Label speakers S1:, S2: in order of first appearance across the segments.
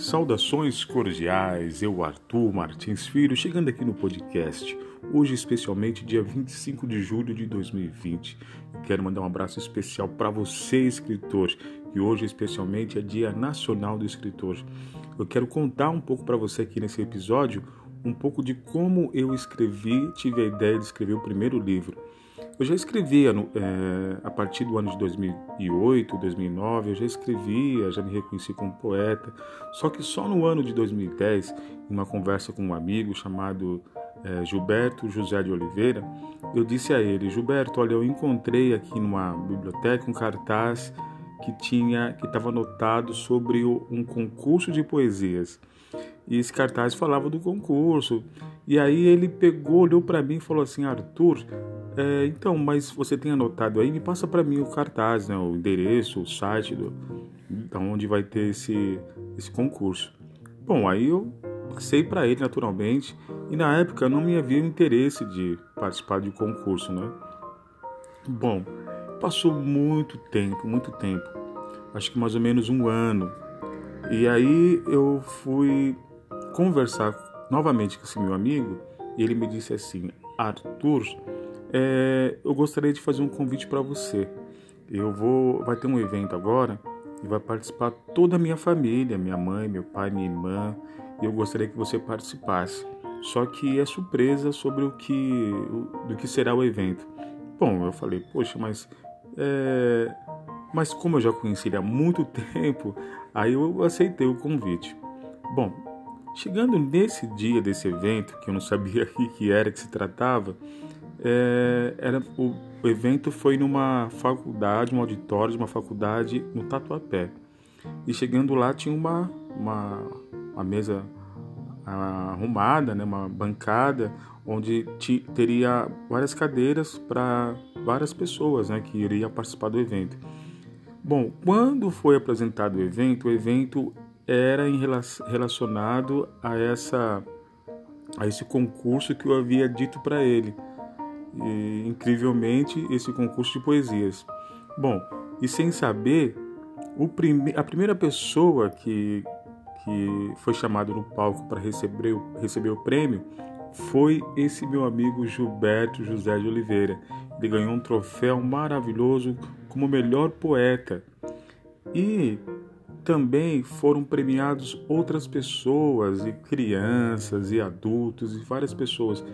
S1: Saudações cordiais, eu, Arthur Martins Filho, chegando aqui no podcast, hoje especialmente dia 25 de julho de 2020. Quero mandar um abraço especial para você, escritor, que hoje especialmente é Dia Nacional do Escritor. Eu quero contar um pouco para você aqui nesse episódio um pouco de como eu escrevi, tive a ideia de escrever o primeiro livro. Eu já escrevia é, a partir do ano de 2008, 2009, eu já escrevia, já me reconheci como poeta. Só que só no ano de 2010, em uma conversa com um amigo chamado é, Gilberto José de Oliveira, eu disse a ele: Gilberto, olha, eu encontrei aqui numa biblioteca um cartaz que tinha que estava anotado sobre um concurso de poesias. E esse cartaz falava do concurso. E aí ele pegou, olhou para mim e falou assim: Arthur, é, então, mas você tem anotado aí? Me passa para mim o cartaz, né, o endereço, o site do, da onde vai ter esse, esse concurso. Bom, aí eu passei para ele naturalmente e na época não me havia interesse de participar de concurso, né? Bom, passou muito tempo, muito tempo, acho que mais ou menos um ano. E aí eu fui conversar novamente com esse meu amigo e ele me disse assim: Arthur, é, eu gostaria de fazer um convite para você. Eu vou, vai ter um evento agora e vai participar toda a minha família, minha mãe, meu pai, minha irmã, e eu gostaria que você participasse. Só que é surpresa sobre o que, do que será o evento. Bom, eu falei, poxa, mas é, mas como eu já conheci ele há muito tempo, aí eu aceitei o convite. Bom, chegando nesse dia desse evento, que eu não sabia o que era que se tratava, é, era, o, o, evento foi numa faculdade, um auditório de uma faculdade no Tatuapé. E chegando lá tinha uma, uma, uma mesa arrumada, né, uma bancada, onde teria várias cadeiras para várias pessoas né, que iriam participar do evento. Bom, quando foi apresentado o evento, o evento era em relacionado a essa a esse concurso que eu havia dito para ele e, incrivelmente, esse concurso de poesias. Bom, e sem saber, prime a primeira pessoa que, que foi chamada no palco para receber, receber o prêmio foi esse meu amigo Gilberto José de Oliveira. Ele ganhou um troféu maravilhoso como melhor poeta. E também foram premiados outras pessoas, e crianças, e adultos, e várias pessoas.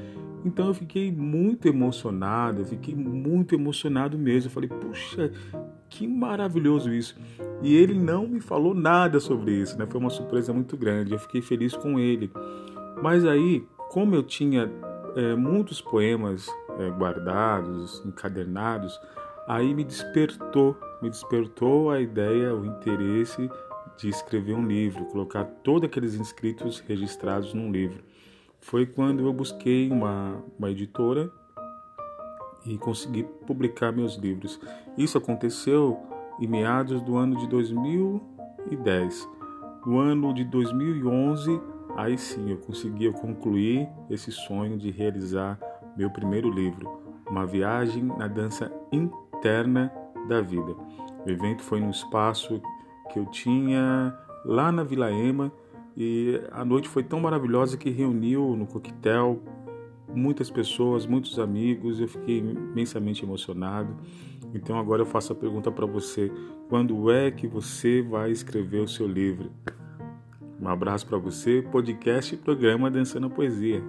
S1: Então eu fiquei muito emocionado, eu fiquei muito emocionado mesmo. Eu falei, puxa, que maravilhoso isso. E ele não me falou nada sobre isso, né? Foi uma surpresa muito grande. Eu fiquei feliz com ele. Mas aí, como eu tinha é, muitos poemas é, guardados, encadernados, aí me despertou, me despertou a ideia, o interesse de escrever um livro, colocar todos aqueles inscritos registrados num livro foi quando eu busquei uma, uma editora e consegui publicar meus livros. Isso aconteceu em meados do ano de 2010. No ano de 2011, aí sim eu consegui concluir esse sonho de realizar meu primeiro livro, Uma Viagem na Dança Interna da Vida. O evento foi num espaço que eu tinha lá na Vila Ema e a noite foi tão maravilhosa que reuniu no coquetel muitas pessoas, muitos amigos. Eu fiquei imensamente emocionado. Então agora eu faço a pergunta para você: quando é que você vai escrever o seu livro? Um abraço para você, podcast e programa Dançando a Poesia.